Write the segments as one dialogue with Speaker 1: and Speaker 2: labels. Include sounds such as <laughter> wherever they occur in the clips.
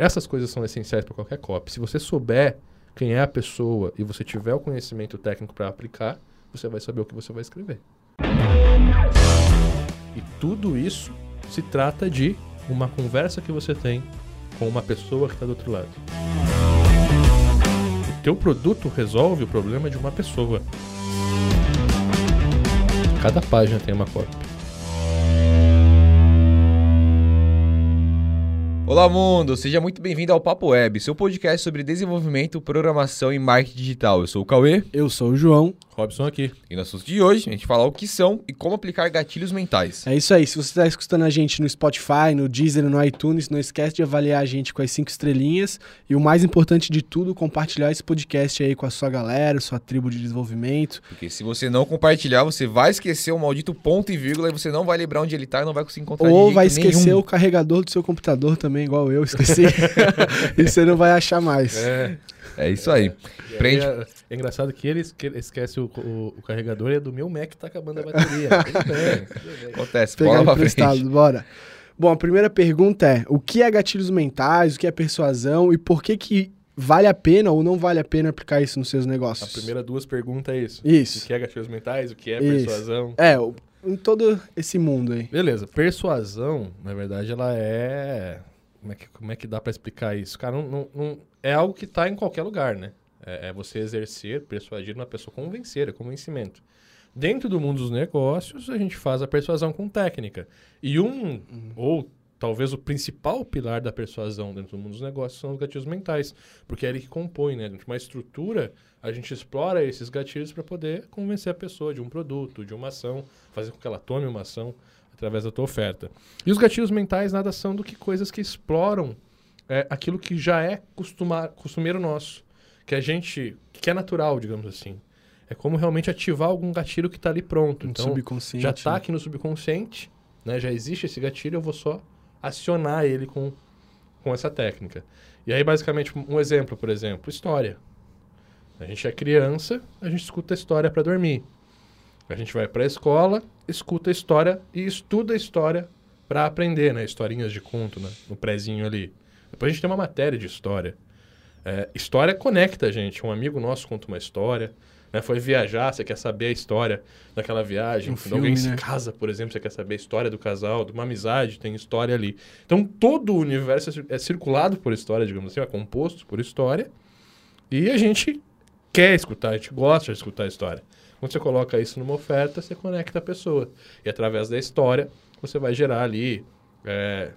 Speaker 1: Essas coisas são essenciais para qualquer copy. Se você souber quem é a pessoa e você tiver o conhecimento técnico para aplicar, você vai saber o que você vai escrever. E tudo isso se trata de uma conversa que você tem com uma pessoa que está do outro lado. O teu produto resolve o problema de uma pessoa. Cada página tem uma cópia.
Speaker 2: Olá, mundo! Seja muito bem-vindo ao Papo Web, seu podcast sobre desenvolvimento, programação e marketing digital. Eu sou o Cauê.
Speaker 3: Eu sou o João.
Speaker 1: Robson aqui.
Speaker 2: E no assunto de hoje, a gente falar o que são e como aplicar gatilhos mentais.
Speaker 3: É isso aí. Se você está escutando a gente no Spotify, no Deezer, no iTunes, não esquece de avaliar a gente com as cinco estrelinhas. E o mais importante de tudo, compartilhar esse podcast aí com a sua galera, sua tribo de desenvolvimento.
Speaker 2: Porque se você não compartilhar, você vai esquecer o maldito ponto e vírgula e você não vai lembrar onde ele está e não vai conseguir encontrar
Speaker 3: Ou vai esquecer
Speaker 2: nenhum.
Speaker 3: o carregador do seu computador também, igual eu esqueci. <laughs> <laughs> e você não vai achar mais.
Speaker 1: É.
Speaker 2: É isso aí. Prende.
Speaker 1: É, é engraçado que ele esque- esquece o, o- o carregador e é do meu Mac que tá acabando a bateria. <laughs> Tudo bem, tudo bem.
Speaker 2: Acontece.
Speaker 3: Pegar
Speaker 2: Bola pra
Speaker 3: bora. Bom, a primeira pergunta é: o que é gatilhos mentais, o que é persuasão e por que que vale a pena ou não vale a pena aplicar isso nos seus
Speaker 1: A
Speaker 3: negócios?
Speaker 1: primeira duas perguntas é isso.
Speaker 3: Isso.
Speaker 1: O que é gatilhos mentais, o que é
Speaker 3: Isso.
Speaker 1: persuasão.
Speaker 3: É, o- em todo esse mundo aí.
Speaker 1: Beleza, persuasão, na verdade, ela é. Como é que, como é que dá pra explicar isso? Cara, não, não- não- é algo que tá em qualquer lugar, né? É, é você exercer, persuadir uma pessoa, convencer, é convencimento. Dentro do mundo dos negócios, a gente faz a persuasão com técnica. E um, ou talvez o principal pilar da persuasão dentro do mundo dos negócios são os gatilhos mentais. Porque é ele que compõe, né? Dentro de uma estrutura, a gente explora esses gatilhos para poder convencer a pessoa de um produto, de uma ação, fazer com que ela tome uma ação através da tua oferta. E os gatilhos mentais nada são do que coisas que exploram é, aquilo que já é costuma, costumeiro nosso, que a gente, que é natural, digamos assim. É como realmente ativar algum gatilho que está ali pronto. Então,
Speaker 3: subconsciente.
Speaker 1: já está
Speaker 3: né?
Speaker 1: aqui no subconsciente, né? Já existe esse gatilho, eu vou só acionar ele com, com essa técnica. E aí, basicamente, um exemplo, por exemplo, história. A gente é criança, a gente escuta história para dormir. A gente vai para a escola, escuta a história e estuda a história para aprender, né? Historinhas de conto, né? No prézinho ali. Depois a gente tem uma matéria de história. É, história conecta a gente. Um amigo nosso conta uma história. Né? Foi viajar, você quer saber a história daquela viagem.
Speaker 3: Um
Speaker 1: Quando alguém
Speaker 3: filme, né?
Speaker 1: se casa, por exemplo, você quer saber a história do casal, de uma amizade, tem história ali. Então todo o universo é é circulado por história, digamos assim, é composto por história. E a gente quer escutar, a gente gosta de escutar a história. Quando você coloca isso numa oferta, você conecta a pessoa. E através da história, você vai gerar ali é,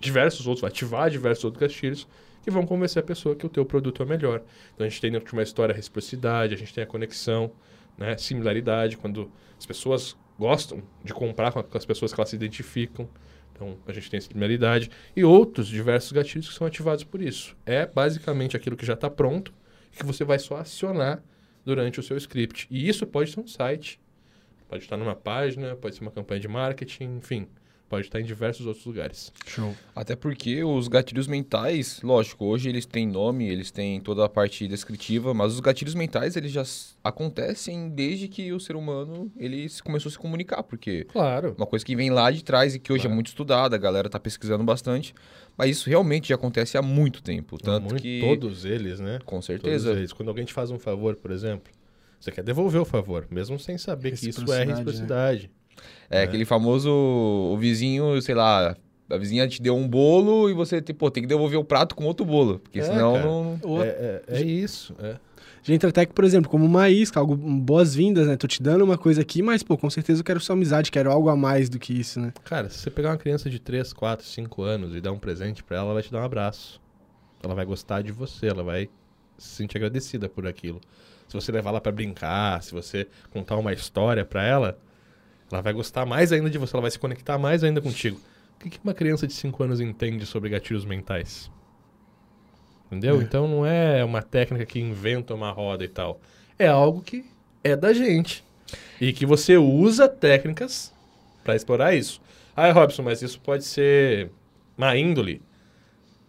Speaker 1: diversos outros, vai ativar diversos outros gatilhos que vão convencer a pessoa que o teu produto é melhor. Então a gente tem dentro de uma história a reciprocidade, a gente tem a conexão, né, similaridade, quando as pessoas gostam de comprar com as pessoas que elas se identificam. Então a gente tem similaridade e outros diversos gatilhos que são ativados por isso. É basicamente aquilo que já está pronto que você vai só acionar durante o seu script. E isso pode ser um site, pode estar numa página, pode ser uma campanha de marketing, enfim, pode estar em diversos outros lugares.
Speaker 3: Show.
Speaker 2: Até porque os gatilhos mentais, lógico, hoje eles têm nome, eles têm toda a parte descritiva, mas os gatilhos mentais eles já acontecem desde que o ser humano ele se- começou a se comunicar, porque
Speaker 1: Claro.
Speaker 2: uma coisa que vem lá de trás e que hoje
Speaker 1: Claro.
Speaker 2: é muito estudada, a galera tá pesquisando bastante, mas isso realmente já acontece há muito tempo, tanto
Speaker 1: Muito-
Speaker 2: que
Speaker 1: Todos eles, né?
Speaker 2: com
Speaker 1: Todos
Speaker 2: certeza
Speaker 1: eles. Quando alguém te faz um favor, por exemplo, você quer devolver o favor, mesmo sem saber que isso é
Speaker 3: Reciprocidade, né?
Speaker 1: Reciprocidade.
Speaker 2: É, aquele famoso o vizinho, sei lá, a vizinha te deu um bolo e você tipo, tem que devolver o prato com outro bolo, porque
Speaker 1: É,
Speaker 2: senão
Speaker 1: cara.
Speaker 2: não.
Speaker 3: Ou-
Speaker 1: É, é- é isso. É.
Speaker 3: Que, por exemplo, como uma isca, algo boas-vindas, né? Tô te dando uma coisa aqui, mas, pô, com certeza eu quero sua amizade, quero algo a mais do que isso, né?
Speaker 1: Cara, se você pegar uma criança de 3, 4, 5 anos e dar um presente pra ela, ela vai te dar um abraço. Ela vai gostar de você, ela vai se sentir agradecida por aquilo. Se você levar ela pra brincar, se você contar uma história pra ela, ela vai gostar mais ainda de você, ela vai se conectar mais ainda contigo. O que que uma criança de 5 anos entende sobre gatilhos mentais? Entendeu?
Speaker 3: É.
Speaker 1: Então não é uma técnica que inventa uma roda e tal. É algo que é da gente. E que você usa técnicas pra explorar isso. Ah, Robson, mas isso pode ser má índole.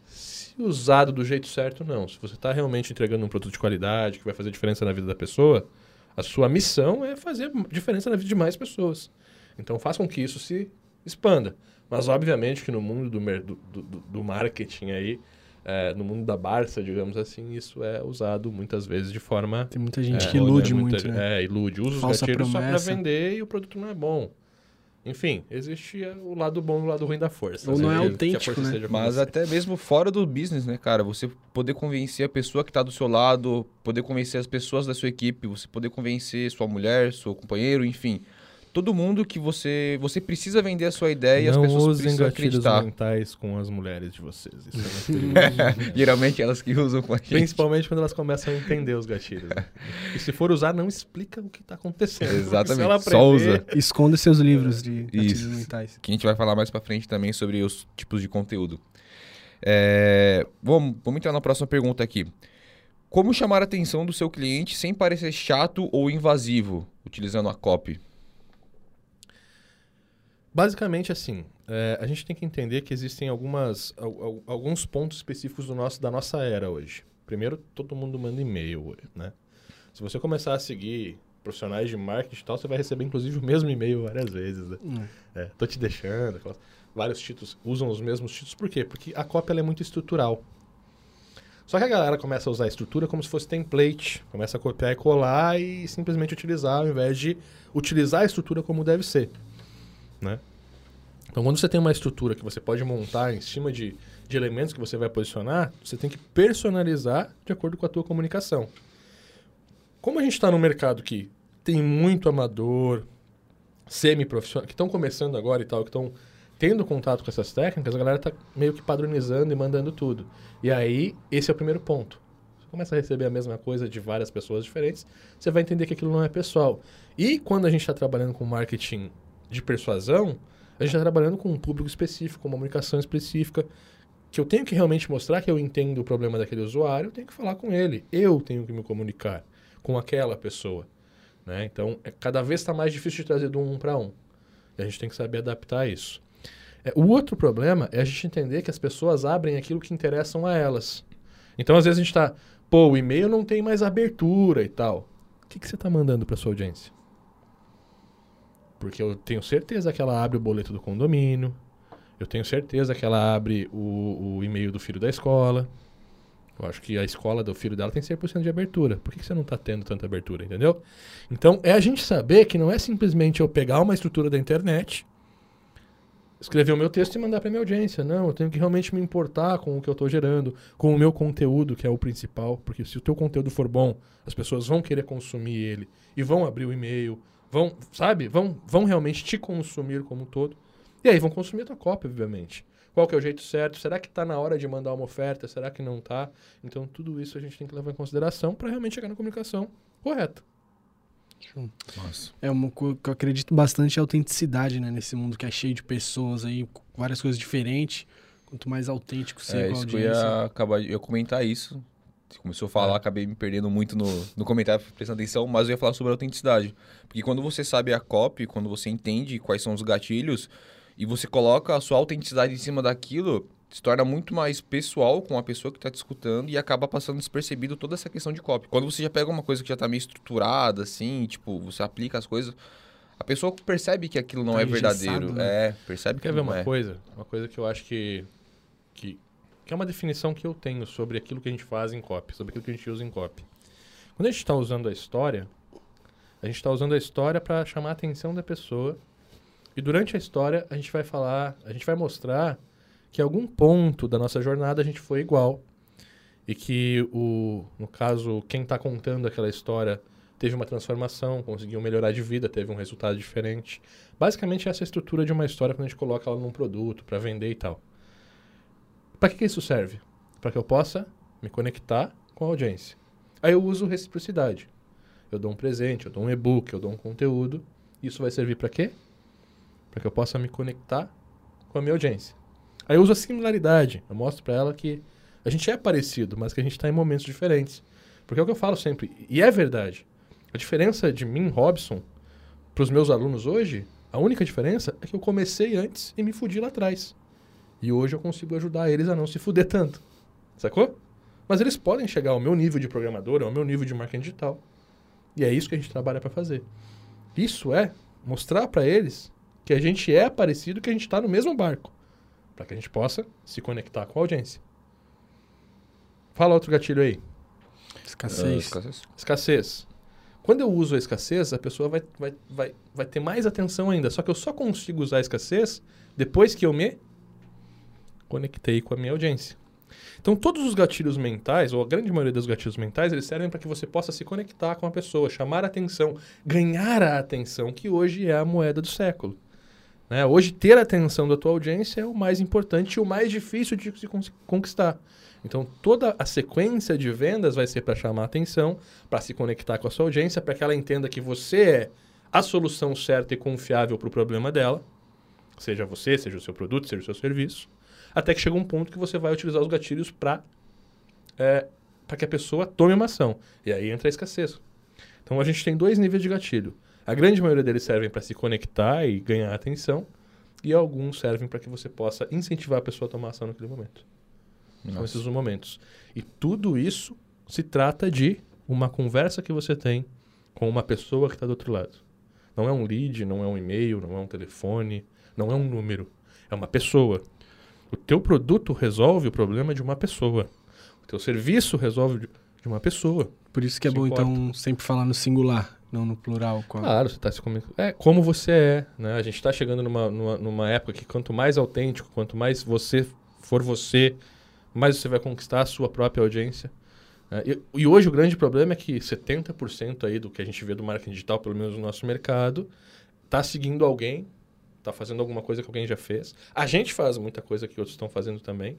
Speaker 1: Se usado do jeito certo, não. Se você está realmente entregando um produto de qualidade que vai fazer diferença na vida da pessoa, a sua missão é fazer diferença na vida de mais pessoas. Então faça com que isso se expanda. Mas obviamente que no mundo do, do, do- marketing aí, é, no mundo da Barça, digamos assim, isso é usado muitas vezes de forma.
Speaker 3: Tem muita gente
Speaker 1: é,
Speaker 3: que ilude
Speaker 1: é muita-
Speaker 3: muito, né?
Speaker 1: É, ilude. Usa os
Speaker 3: Falsa
Speaker 1: gatilhos só pra
Speaker 3: promessa.
Speaker 1: vender e o produto não é bom. Enfim, existe o lado bom e o lado ruim da força.
Speaker 3: Ou não é
Speaker 1: a
Speaker 3: autêntico, né?
Speaker 2: Mas
Speaker 1: você.
Speaker 2: até mesmo fora do business, né, cara? Você poder convencer a pessoa que tá do seu lado, poder convencer as pessoas da sua equipe, você poder convencer sua mulher, seu companheiro, enfim. Todo mundo que você. Você precisa vender a sua ideia e as
Speaker 1: não
Speaker 2: pessoas
Speaker 1: usem
Speaker 2: precisam
Speaker 1: gatilhos
Speaker 2: acreditar.
Speaker 1: mentais com as mulheres de vocês. Isso é. <laughs> <laughs>
Speaker 2: Geralmente elas que usam com a gente.
Speaker 1: Principalmente quando elas começam a entender os gatilhos. né? <laughs> E se for usar, não explica o que tá acontecendo.
Speaker 2: Exatamente,
Speaker 1: se ela
Speaker 2: só
Speaker 1: aprender-
Speaker 2: usa.
Speaker 3: Esconda seus livros de gatilhos
Speaker 2: Isso.
Speaker 3: mentais.
Speaker 2: Que a gente vai falar mais pra frente também sobre os tipos de conteúdo. É, vamos, vamos entrar na próxima pergunta aqui. Como chamar a atenção do seu cliente sem parecer chato ou invasivo, utilizando a copy?
Speaker 1: Basicamente, assim, é, a gente tem que entender que existem algumas, al- al- alguns pontos específicos do nosso, da nossa era hoje. Primeiro, todo mundo manda e-mail né? Se você começar a seguir profissionais de marketing e tal, você vai receber, inclusive, o mesmo e-mail várias vezes, né?
Speaker 3: Hum.
Speaker 1: É, tô te deixando. vários títulos usam os mesmos títulos. Por quê? Porque a cópia é muito estrutural. Só que a galera começa a usar a estrutura como se fosse template. Começa a copiar e colar e simplesmente utilizar ao invés de utilizar a estrutura como deve ser. Né? Então, quando você tem uma estrutura que você pode montar em cima de, de elementos que você vai posicionar, você tem que personalizar de acordo com a tua comunicação. Como a gente está num mercado que tem muito amador, semi-profissional, que estão começando agora e tal, que estão tendo contato com essas técnicas, a galera tá meio que padronizando e mandando tudo. E aí, esse é o primeiro ponto. Você começa a receber a mesma coisa de várias pessoas diferentes, você vai entender que aquilo não é pessoal. E quando a gente está trabalhando com marketing de persuasão, a gente está trabalhando com um público específico, uma comunicação específica, que eu tenho que realmente mostrar que eu entendo o problema daquele usuário, eu tenho que falar com ele. Eu tenho que me comunicar com aquela pessoa. Né? Então, é, cada vez está mais difícil de trazer do um para um. E a gente tem que saber adaptar isso. É, o outro problema é a gente entender que as pessoas abrem aquilo que interessam a elas. Então, às vezes, a gente está, pô, o e-mail não tem mais abertura e tal. O que, que você está mandando para sua audiência? Porque eu tenho certeza que ela abre o boleto do condomínio, eu tenho certeza que ela abre o, o e-mail do filho da escola. Eu acho que a escola do filho dela tem 100% de abertura. Por que, que você não está tendo tanta abertura, entendeu? Então, é a gente saber que não é simplesmente eu pegar uma estrutura da internet, escrever o meu texto e mandar para minha audiência. Não, eu tenho que realmente me importar com o que eu estou gerando, com o meu conteúdo, que é o principal. Porque se o teu conteúdo for bom, as pessoas vão querer consumir ele e vão abrir o e-mail, vão, sabe? Vão, vão realmente te consumir como um todo. E aí vão consumir a tua cópia, obviamente. Qual que é o jeito certo? Será que está na hora de mandar uma oferta? Será que não está? Então, tudo isso a gente tem que levar em consideração para realmente chegar na comunicação correta.
Speaker 2: Nossa.
Speaker 3: É uma coisa que eu acredito bastante é a autenticidade, né? Nesse mundo que é cheio de pessoas aí, com várias coisas diferentes. Quanto mais autêntico ser
Speaker 2: É,
Speaker 3: com a
Speaker 2: isso que eu
Speaker 3: audiência.
Speaker 2: ia, acabar, eu ia comentar isso. Começou a falar,
Speaker 1: É.
Speaker 2: acabei me perdendo muito no, no comentário, prestando atenção, mas eu ia falar sobre a autenticidade. Porque quando você sabe a copy, quando você entende quais são os gatilhos, e você coloca a sua autenticidade em cima daquilo, se torna muito mais pessoal com a pessoa que está te escutando e acaba passando despercebido toda essa questão de copy. Quando você já pega uma coisa que já está meio estruturada, assim, tipo, você aplica as coisas, a pessoa percebe que aquilo não
Speaker 3: Tá
Speaker 2: é verdadeiro.
Speaker 3: né?
Speaker 2: É, percebe que
Speaker 1: Quer ver uma
Speaker 2: é.
Speaker 1: coisa? Uma coisa que eu acho que, que, que é uma definição que eu tenho sobre aquilo que a gente faz em copy, sobre aquilo que a gente usa em copy. Quando a gente está usando a história, a gente está usando a história para chamar a atenção da pessoa. E durante a história, a gente vai falar, a gente vai mostrar que algum ponto da nossa jornada a gente foi igual. E que, o, no caso, quem está contando aquela história teve uma transformação, conseguiu melhorar de vida, teve um resultado diferente. Basicamente, essa é a estrutura de uma história quando a gente coloca ela num produto para vender e tal. Para que, que isso serve? Para que eu possa me conectar com a audiência. Aí eu uso reciprocidade. Eu dou um presente, eu dou um e-book, eu dou um conteúdo. Isso vai servir para quê? Para que eu possa me conectar com a minha audiência. Aí eu uso a similaridade. Eu mostro para ela que a gente é parecido, mas que a gente está em momentos diferentes. Porque é o que eu falo sempre, e é verdade. A diferença de mim, Robson, para os meus alunos hoje, a única diferença é que eu comecei antes e me fudi lá atrás. E hoje eu consigo ajudar eles a não se fuder tanto. Sacou? Mas eles podem chegar ao meu nível de programador, ao meu nível de marketing digital. E é isso que a gente trabalha para fazer. Isso é mostrar para eles que a gente é parecido, que a gente está no mesmo barco, para que a gente possa se conectar com a audiência. Fala outro gatilho aí.
Speaker 3: Escassez.
Speaker 2: escassez.
Speaker 1: Escassez. Quando eu uso a escassez, a pessoa vai, vai, vai, vai ter mais atenção ainda. Só que eu só consigo usar a escassez depois que eu me conectei com a minha audiência. Então, todos os gatilhos mentais, ou a grande maioria dos gatilhos mentais, eles servem para que você possa se conectar com a pessoa, chamar a atenção, ganhar a atenção, que hoje é a moeda do século. Né? Hoje, ter a atenção da tua audiência é o mais importante e o mais difícil de se con- conquistar. Então, toda a sequência de vendas vai ser para chamar a atenção, para se conectar com a sua audiência, para que ela entenda que você é a solução certa e confiável para o problema dela, seja você, seja o seu produto, seja o seu serviço, até que chega um ponto que você vai utilizar os gatilhos para para que a pessoa tome uma ação. E aí entra a escassez. Então, a gente tem dois níveis de gatilho. A grande maioria deles servem para se conectar e ganhar atenção, e alguns servem para que você possa incentivar a pessoa a tomar ação naquele momento. São esses os momentos. E tudo isso se trata de uma conversa que você tem com uma pessoa que está do outro lado. Não é um lead, não é um e-mail, não é um telefone, não é um número. É uma pessoa. O teu produto resolve o problema de uma pessoa. O teu serviço resolve de uma pessoa.
Speaker 3: Por isso que é
Speaker 1: Se
Speaker 3: bom,
Speaker 1: importa.
Speaker 3: então, sempre falar no singular, não no plural. A-
Speaker 1: Claro, você está se comunicando. É como você é, né? A gente está chegando numa, numa, numa época que quanto mais autêntico, quanto mais você for você, mais você vai conquistar a sua própria audiência. né? E, e hoje o grande problema é que 70% aí do que a gente vê do marketing digital, pelo menos no nosso mercado, está seguindo alguém, está fazendo alguma coisa que alguém já fez. A gente faz muita coisa que outros estão fazendo também,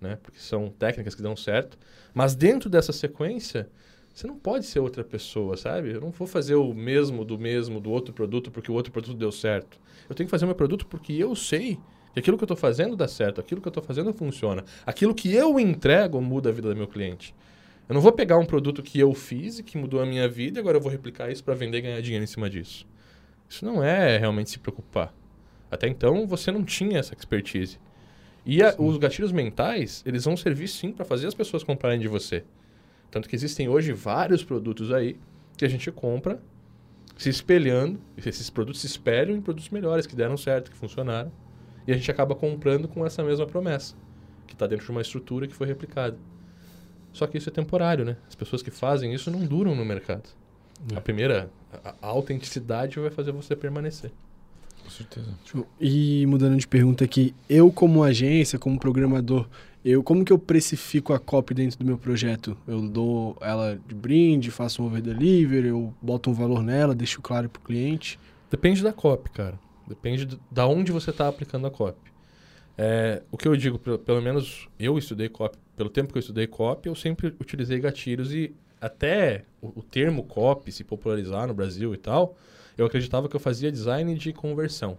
Speaker 1: né? Porque são técnicas que dão certo. Mas dentro dessa sequência, você não pode ser outra pessoa, sabe? Eu não vou fazer o mesmo do mesmo do outro produto porque o outro produto deu certo. Eu tenho que fazer o meu produto porque eu sei que aquilo que eu estou fazendo dá certo, aquilo que eu estou fazendo funciona. Aquilo que eu entrego muda a vida do meu cliente. Eu não vou pegar um produto que eu fiz e que mudou a minha vida e agora eu vou replicar isso para vender e ganhar dinheiro em cima disso. Isso não é realmente se preocupar. Até então você não tinha essa expertise. E a- os gatilhos mentais, eles vão servir sim para fazer as pessoas comprarem de você. Tanto que existem hoje vários produtos aí que a gente compra se espelhando, esses produtos se espelham em produtos melhores, que deram certo, que funcionaram. E a gente acaba comprando com essa mesma promessa, que está dentro de uma estrutura que foi replicada. Só que isso é temporário, né? As pessoas que fazem isso não duram no mercado.
Speaker 3: É.
Speaker 1: A primeira, a, a autenticidade vai fazer você permanecer.
Speaker 2: Com certeza.
Speaker 3: E mudando de pergunta aqui, eu como agência, como programador, eu como que eu precifico a copy dentro do meu projeto? Eu dou ela de brinde, faço um over delivery, eu boto um valor nela, deixo claro pro cliente.
Speaker 1: Depende da copy, cara. Depende do- da onde você está aplicando a copy. É, o que eu digo, pelo, pelo menos eu estudei copy, pelo tempo que eu estudei copy, eu sempre utilizei gatilhos e até o, o termo copy se popularizar no Brasil e tal, eu acreditava que eu fazia design de conversão.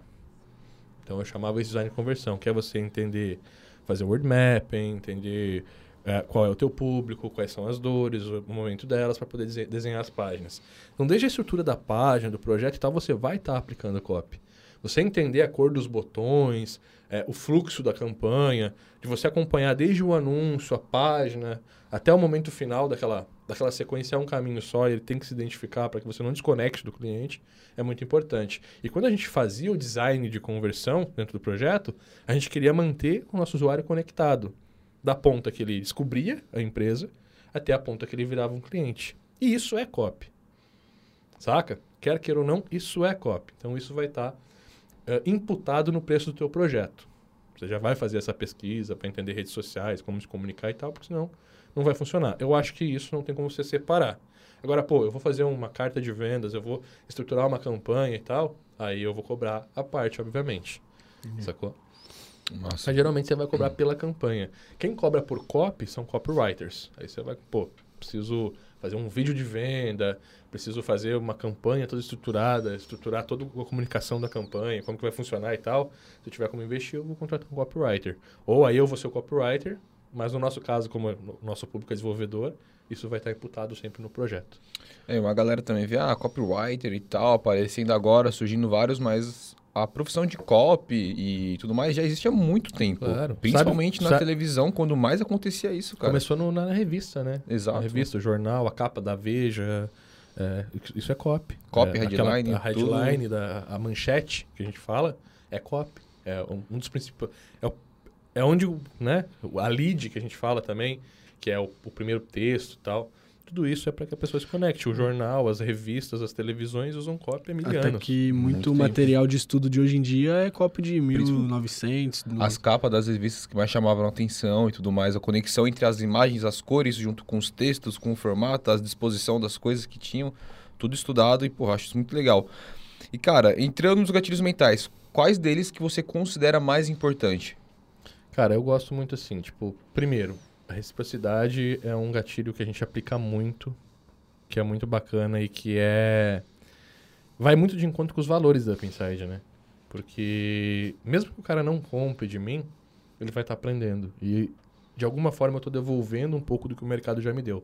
Speaker 1: Então eu chamava esse design de conversão, que é você entender, fazer word mapping, entender é, qual é o teu público, quais são as dores, o momento delas, para poder dese- desenhar as páginas. Então, desde a estrutura da página, do projeto e tal, você vai estar aplicando a copy. Você entender a cor dos botões, é, o fluxo da campanha, de você acompanhar desde o anúncio, a página, até o momento final daquela, daquela sequência é um caminho só, e ele tem que se identificar para que você não desconecte do cliente, é muito importante. E quando a gente fazia o design de conversão dentro do projeto, a gente queria manter o nosso usuário conectado, da ponta que ele descobria a empresa até a ponta que ele virava um cliente. E isso é copy. Saca? Quer queira ou não, isso é copy. Então isso vai estar eh, imputado no preço do teu projeto. Você já vai fazer essa pesquisa para entender redes sociais, como se comunicar e tal, porque senão não vai funcionar. Eu acho que isso não tem como você separar. Agora, pô, eu vou fazer uma carta de vendas, eu vou estruturar uma campanha e tal, aí eu vou cobrar a parte, obviamente. Sacou?
Speaker 2: Massa.
Speaker 1: Mas geralmente você vai cobrar pela campanha. Quem cobra por copy são copywriters. Aí você vai, pô, preciso fazer um vídeo de venda, preciso fazer uma campanha toda estruturada, estruturar toda a comunicação da campanha, como que vai funcionar e tal. Se eu tiver como investir, eu vou contratar um copywriter. Ou aí eu vou ser o copywriter, mas no nosso caso, como o nosso público é desenvolvedor, isso vai estar imputado sempre no projeto.
Speaker 2: É, uma galera também vê, ah, copywriter e tal, aparecendo agora, surgindo vários, mas a profissão de copy e tudo mais já existe há muito tempo.
Speaker 1: Claro.
Speaker 2: Principalmente
Speaker 1: Sabe-
Speaker 2: na
Speaker 1: sabe-
Speaker 2: televisão, quando mais acontecia isso, cara.
Speaker 1: Começou no- na revista, né?
Speaker 2: Exato.
Speaker 1: A revista, o jornal, a capa da Veja. é, isso é copy.
Speaker 2: Copy,
Speaker 1: é, aquela-
Speaker 2: headline,
Speaker 1: A headline, da, a manchete que a gente fala, é copy. É um, um dos principais. É, é onde, né, a lead que a gente fala também, que é o, o primeiro texto e tal, tudo isso é para que a pessoa se conecte. O jornal, as revistas, as televisões usam cópia há mil
Speaker 3: Até
Speaker 1: anos.
Speaker 3: que muito,
Speaker 2: Muito tempo.
Speaker 3: material de estudo de hoje em dia é cópia de 1900. no-
Speaker 2: As capas das revistas que mais chamavam a atenção e tudo mais, a conexão entre as imagens, as cores, junto com os textos, com o formato, a disposição das coisas que tinham, tudo estudado e, porra, acho isso muito legal. E, cara, entrando nos gatilhos mentais, quais deles que você considera mais importante?
Speaker 1: Cara, eu gosto muito assim, tipo, primeiro, a reciprocidade é um gatilho que a gente aplica muito, que é muito bacana e que é vai muito de encontro com os valores da Pinside, né? Porque mesmo que o cara não compre de mim, ele vai estar aprendendo e de alguma forma eu estou devolvendo um pouco do que o mercado já me deu.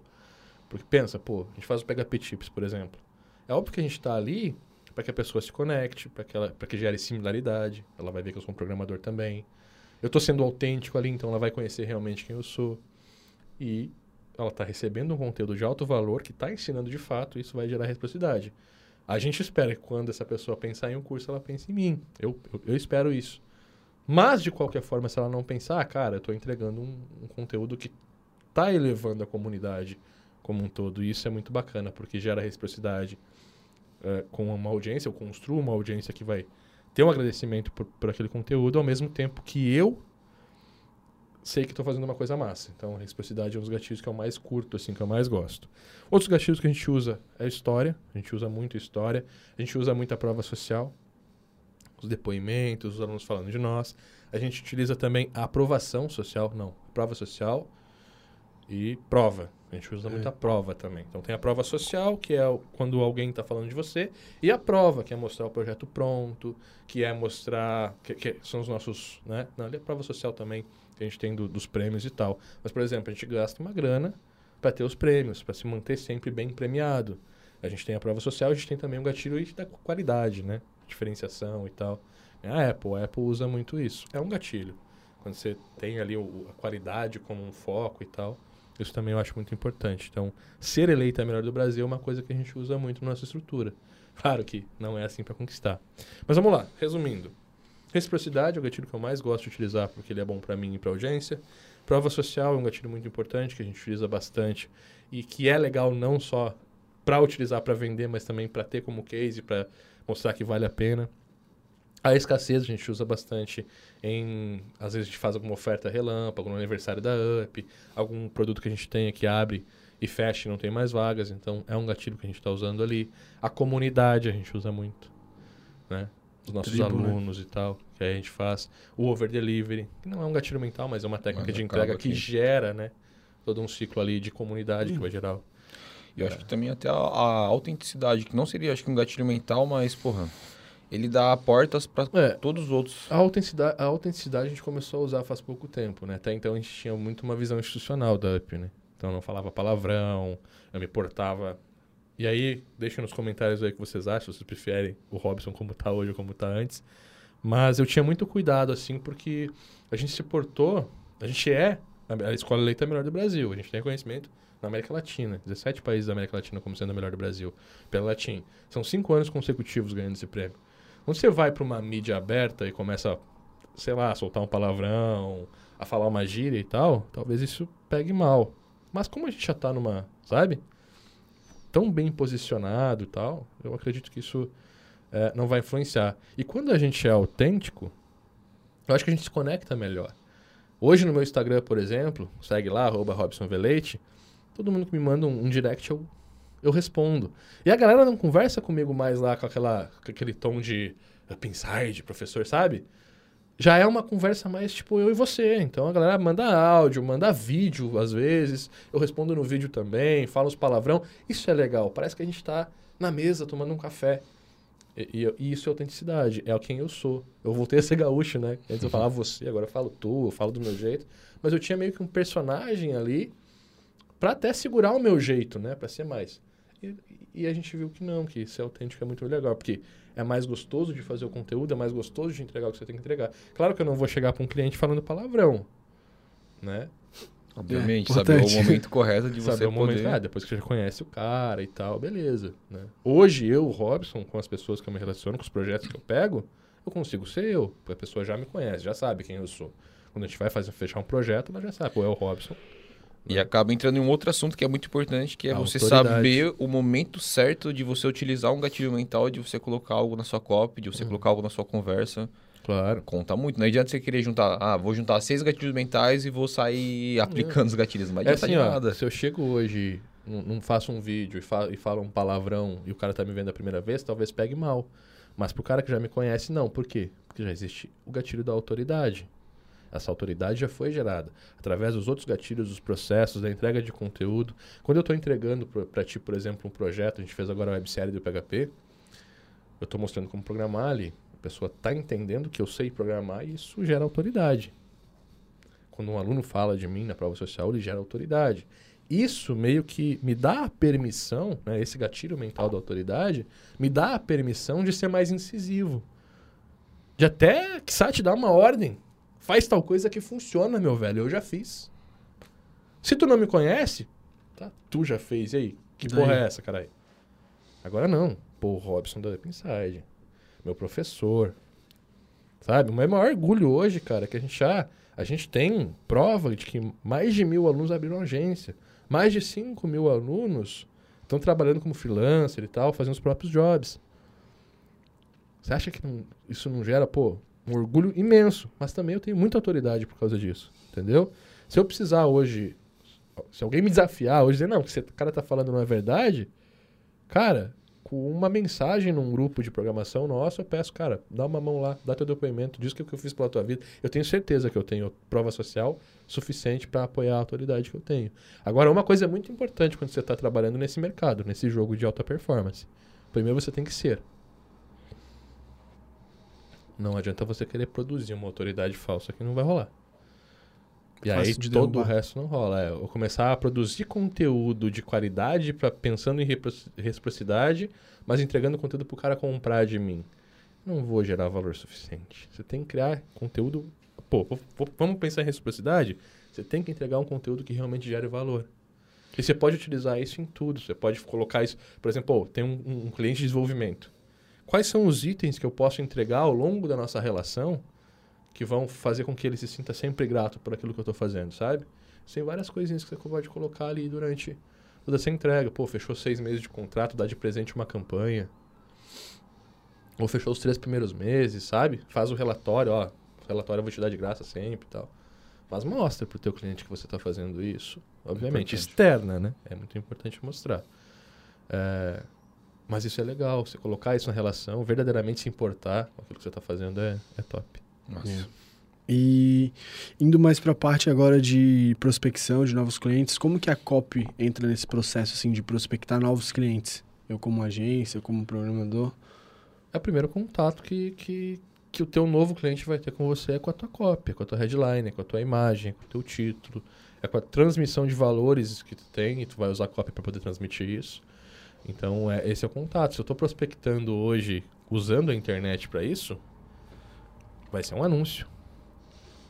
Speaker 1: Porque pensa, pô, a gente faz o PHP Tips, por exemplo. É óbvio que a gente está ali para que a pessoa se conecte, para que ela, que gere similaridade. Ela vai ver que eu sou um programador também. Eu tô sendo autêntico ali, então ela vai conhecer realmente quem eu sou. E ela está recebendo um conteúdo de alto valor que está ensinando de fato, isso vai gerar reciprocidade. A gente espera que quando essa pessoa pensar em um curso, ela pense em mim. Eu, eu, eu espero isso. Mas, de qualquer forma, se ela não pensar, ah, cara, eu estou entregando um, um conteúdo que está elevando a comunidade como um todo. E isso é muito bacana, porque gera reciprocidade eh, com uma audiência. Eu construo uma audiência que vai ter um agradecimento por, por aquele conteúdo, ao mesmo tempo que eu sei que estou fazendo uma coisa massa. Então, a reciprocidade é um dos gatilhos que eu mais curto, assim, que eu mais gosto. Outros gatilhos que a gente usa é a história. A gente usa muito história. A gente usa muito a prova social. Os depoimentos, os alunos falando de nós. A gente utiliza também a aprovação social. Não, prova social e prova. A gente usa
Speaker 3: É.
Speaker 1: muito a prova também. Então tem a prova social, que é quando alguém está falando de você, e a prova, que é mostrar o projeto pronto, que é mostrar. que, que são os nossos. Né? Não, ali é a prova social também, que a gente tem do- dos prêmios e tal. Mas, por exemplo, a gente gasta uma grana para ter os prêmios, para se manter sempre bem premiado. A gente tem a prova social, a gente tem também um gatilho da qualidade, né? Diferenciação e tal. A Apple, a Apple usa muito isso. É um gatilho. Quando você tem ali o- a qualidade como um foco e tal. Isso também eu acho muito importante. Então, ser eleita a melhor do Brasil é uma coisa que a gente usa muito na nossa estrutura. Claro que não é assim para conquistar. Mas vamos lá, resumindo. Reciprocidade é o gatilho que eu mais gosto de utilizar porque ele é bom para mim e para audiência. Prova social é um gatilho muito importante que a gente utiliza bastante e que é legal não só para utilizar para vender, mas também para ter como case, para mostrar que vale a pena. A escassez a gente usa bastante em. Às vezes a gente faz alguma oferta relâmpago no aniversário da UP, algum produto que a gente tenha que abre e fecha e não tem mais vagas, então é um gatilho que a gente está usando ali. A comunidade a gente usa muito, né? Os nossos
Speaker 3: Tribo, né?
Speaker 1: alunos e tal, que aí a gente faz. O over delivery, que não é um gatilho mental, mas é uma técnica de
Speaker 2: acaba
Speaker 1: entrega que
Speaker 2: que-
Speaker 1: gera, né? Todo um ciclo ali de comunidade que vai gerar.
Speaker 2: E eu acho que também até a, a autenticidade, que não seria, acho que um gatilho mental, mas, porra, ele dá portas para
Speaker 1: É,
Speaker 2: todos os outros.
Speaker 1: A autenticidade, a autenticidade a gente começou a usar faz pouco tempo, né? Até então a gente tinha muito uma visão institucional da UP, né? Então eu não falava palavrão, eu me portava. E aí, deixem nos comentários aí o que vocês acham, se vocês preferem o Robson como tá hoje ou como tá antes. Mas eu tinha muito cuidado, assim, porque a gente se portou, a gente é a escola eleita melhor do Brasil, a gente tem reconhecimento na América Latina, 17 países da América Latina como sendo a melhor do Brasil, pela Latim. São cinco anos consecutivos ganhando esse prêmio. Quando você vai para uma mídia aberta e começa, sei lá, a soltar um palavrão, a falar uma gíria e tal, talvez isso pegue mal. Mas como a gente já tá numa, sabe? Tão bem posicionado e tal, eu acredito que isso é, não vai influenciar. E quando a gente é autêntico, eu acho que a gente se conecta melhor. Hoje no meu Instagram, por exemplo, segue lá, arroba Robson Veleite, todo mundo que me manda um, um direct eu, eu respondo. E a galera não conversa comigo mais lá com, aquela, com aquele tom de up inside, professor, sabe? Já é uma conversa mais tipo eu e você. Então a galera manda áudio, manda vídeo às vezes. Eu respondo no vídeo também, falo os palavrão. Isso é legal. Parece que a gente tá na mesa tomando um café. E, e- e isso é autenticidade, é quem eu sou. Eu voltei a ser gaúcho, né? Antes eu falava você, agora eu falo tu, eu falo do meu jeito. Mas eu tinha meio que um personagem ali pra até segurar o meu jeito, né? Pra ser mais. E, e a gente viu que não, que ser autêntico é muito legal, porque é mais gostoso de fazer o conteúdo, é mais gostoso de entregar o que você tem que entregar. Claro que eu não vou chegar pra um cliente falando palavrão, né?
Speaker 2: Obviamente,
Speaker 3: É,
Speaker 2: saber o momento correto de
Speaker 1: Saber
Speaker 2: você
Speaker 1: o momento,
Speaker 2: poder...
Speaker 1: ah, depois que você já conhece o cara e tal, beleza. Né? Hoje, eu, Robson, com as pessoas que eu me relaciono, com os projetos que eu pego, eu consigo ser eu, porque a pessoa já me conhece, já sabe quem eu sou. Quando a gente vai fazer, fechar um projeto, ela já sabe, pô, é o Robson.
Speaker 2: E acaba entrando em um outro assunto que é muito importante, que é
Speaker 1: A
Speaker 2: você
Speaker 1: autoridade.
Speaker 2: saber o momento certo de você utilizar um gatilho mental, de você colocar algo na sua copy, de
Speaker 1: Uhum.
Speaker 2: você colocar algo na sua conversa.
Speaker 1: Claro.
Speaker 2: Conta muito. Não adianta você querer juntar, ah, vou juntar seis gatilhos mentais e vou sair aplicando os gatilhos. Não
Speaker 1: É
Speaker 2: adianta
Speaker 1: assim,
Speaker 2: de
Speaker 1: ó,
Speaker 2: nada.
Speaker 1: se eu chego hoje, não, não faço um vídeo e falo, e falo um palavrão e o cara tá me vendo a primeira vez, talvez pegue mal. Mas pro cara que já me conhece, não. Por quê? Porque já existe o gatilho da autoridade. Essa autoridade já foi gerada através dos outros gatilhos, dos processos, da entrega de conteúdo. Quando eu estou entregando para ti, por exemplo, um projeto, a gente fez agora a websérie do PHP, eu estou mostrando como programar ali. A pessoa está entendendo que eu sei programar e isso gera autoridade. Quando um aluno fala de mim na prova social, ele gera autoridade. Isso meio que me dá a permissão, né, esse gatilho mental da autoridade, me dá a permissão de ser mais incisivo. De até, que te dar uma ordem. Faz tal coisa que funciona, meu velho. Eu já fiz. Se tu não me conhece, tá? Tu já fez. E aí? Que
Speaker 3: Daí?
Speaker 1: porra é essa, caralho? Agora não. Pô, o Robson da Up Inside. Meu professor. Sabe? O meu maior orgulho hoje, cara, é que a gente já... A gente tem prova de que mais de mil alunos abriram agência. Mais de 5 mil alunos estão trabalhando como freelancer e tal, fazendo os próprios jobs. Você acha que não- isso não gera, pô, um orgulho imenso? Mas também eu tenho muita autoridade por causa disso, entendeu? Se eu precisar hoje, se alguém me desafiar hoje, dizer, não, o que esse cara tá falando não é verdade, cara, com uma mensagem num grupo de programação nosso, eu peço, cara, dá uma mão lá, dá teu depoimento, diz o que eu fiz pela tua vida. Eu tenho certeza que eu tenho prova social suficiente para apoiar a autoridade que eu tenho. Agora, uma coisa muito importante quando você está trabalhando nesse mercado, nesse jogo de alta performance. Primeiro você tem que ser. Não adianta você querer produzir uma autoridade falsa que não vai rolar. E aí
Speaker 3: de
Speaker 1: todo o
Speaker 3: derrubar.
Speaker 1: resto não rola. É, eu começar a produzir conteúdo de qualidade pensando em reciprocidade, mas entregando conteúdo pro cara comprar de mim. Não vou gerar valor suficiente. Você tem que criar conteúdo. Pô, v- v- vamos pensar em reciprocidade? Você tem que entregar um conteúdo que realmente gere valor. E você pode utilizar isso em tudo. Você pode colocar isso. Por exemplo, pô, tem um, um cliente de desenvolvimento. Quais são os itens que eu posso entregar ao longo da nossa relação que vão fazer com que ele se sinta sempre grato por aquilo que eu estou fazendo, sabe? Tem várias coisinhas que você pode colocar ali durante toda essa entrega. Pô, fechou seis meses de contrato, dá de presente uma campanha. Ou fechou os três primeiros meses, sabe? Faz o relatório, ó. O relatório eu vou te dar de graça sempre e tal. Mas mostra pro teu cliente que você está fazendo isso. Obviamente,
Speaker 2: Importante.
Speaker 1: externa, né? É muito importante mostrar. É, Mas isso é legal, você colocar isso na relação, verdadeiramente se importar com aquilo que você está fazendo é, é top.
Speaker 2: Nossa.
Speaker 3: É. E indo mais para a parte agora de prospecção de novos clientes, como que a copy entra nesse processo assim de prospectar novos clientes? Eu como agência, eu como programador?
Speaker 1: É o primeiro contato que, que, que o teu novo cliente vai ter com você é com a tua cópia, com a tua headline, com a tua imagem, com o teu título, é com a transmissão de valores que tu tem e tu vai usar a cópia para poder transmitir isso. Então, é, esse é o contato. Se eu estou prospectando hoje usando a internet para isso, vai ser um anúncio.